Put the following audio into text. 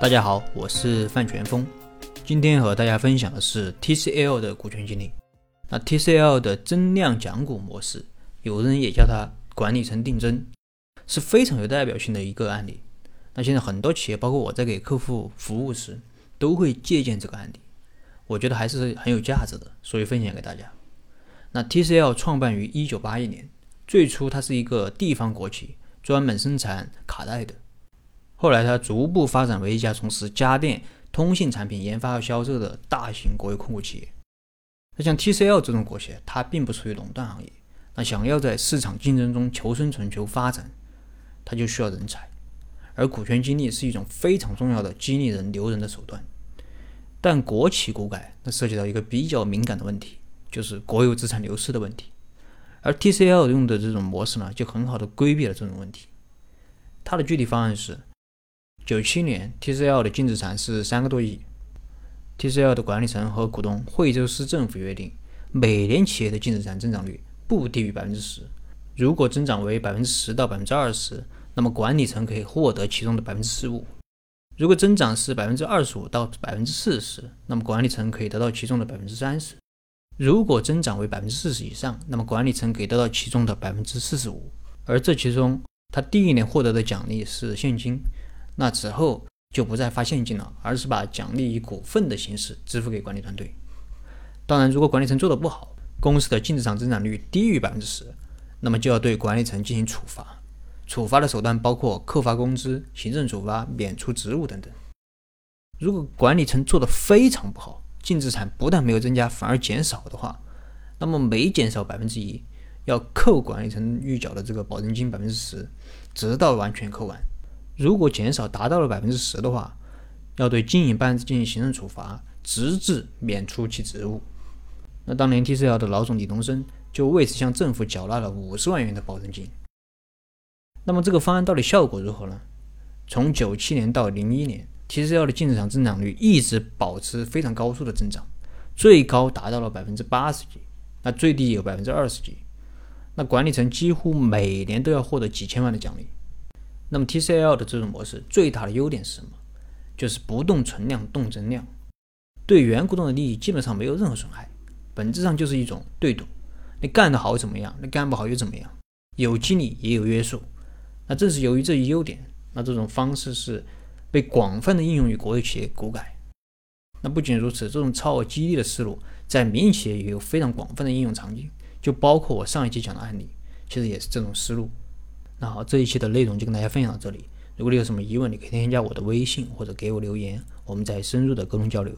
大家好，我是范全峰，今天和大家分享的是 TCL 的股权激励。那 TCL 的增量讲股模式，有人也叫它管理层定增，是非常有代表性的一个案例。那现在很多企业，包括我在给客户服务时，都会借鉴这个案例，我觉得还是很有价值的，所以分享给大家。那 TCL 创办于一九八一年，最初它是一个地方国企，专门生产卡带的。后来它逐步发展为一家从事家电、通信产品研发和销售的大型国有控股企业。那像 TCL 这种国企，它并不属于垄断行业。那想要在市场竞争中求生存、求发展，它就需要人才。而股权激励是一种非常重要的激励人、留人的手段。但国企股改，那涉及到一个比较敏感的问题，就是国有资产流失的问题。而 TCL 用的这种模式呢，就很好的规避了这种问题。它的具体方案是：九七年 TCL 的净资产是三个多亿。TCL 的管理层和股东惠州市政府约定，每年企业的净资产增长率不低于百分之十。如果增长为百分之十到百分之二十，那么管理层可以获得其中的百分之十五；如果增长是百分之二十五到百分之四十，那么管理层可以得到其中的百分之三十；如果增长为百分之四十以上，那么管理层可以得到其中的百分之四十五。而这其中，他第一年获得的奖励是现金，那之后。就不再发现金了，而是把奖励以股份的形式支付给管理团队。当然，如果管理层做得不好，公司的净资产增长率低于百分之十，那么就要对管理层进行处罚。处罚的手段包括扣发工资、行政处罚、免除职务等等。如果管理层做得非常不好，净资产不但没有增加，反而减少的话，那么每减少百分之一，要扣管理层预缴的这个保证金百分之十，直到完全扣完。如果减少达到了百分之十的话，要对经营班子进行行政处罚，直至免除其职务。那当年 TCL 的老总李东生就为此向政府缴纳了五十万元的保证金。那么这个方案到底效果如何呢？从九七年到零一年，TCL 的净资产增长率一直保持非常高速的增长，最高达到了百分之八十几，那最低有百分之二十几。那管理层几乎每年都要获得几千万的奖励。那么 TCL 的这种模式最大的优点是什么？就是不动存量，动增量，对原股东的利益基本上没有任何损害，本质上就是一种对赌。你干得好怎么样？你干不好又怎么样？有激励也有约束。那正是由于这一优点，那这种方式是被广泛的应用于国有企业股改。那不仅如此，这种超额激励的思路在民营企业也有非常广泛的应用场景，就包括我上一期讲的案例，其实也是这种思路。那好，这一期的内容就跟大家分享到这里。如果你有什么疑问，你可以添加我的微信或者给我留言，我们再深入的沟通交流。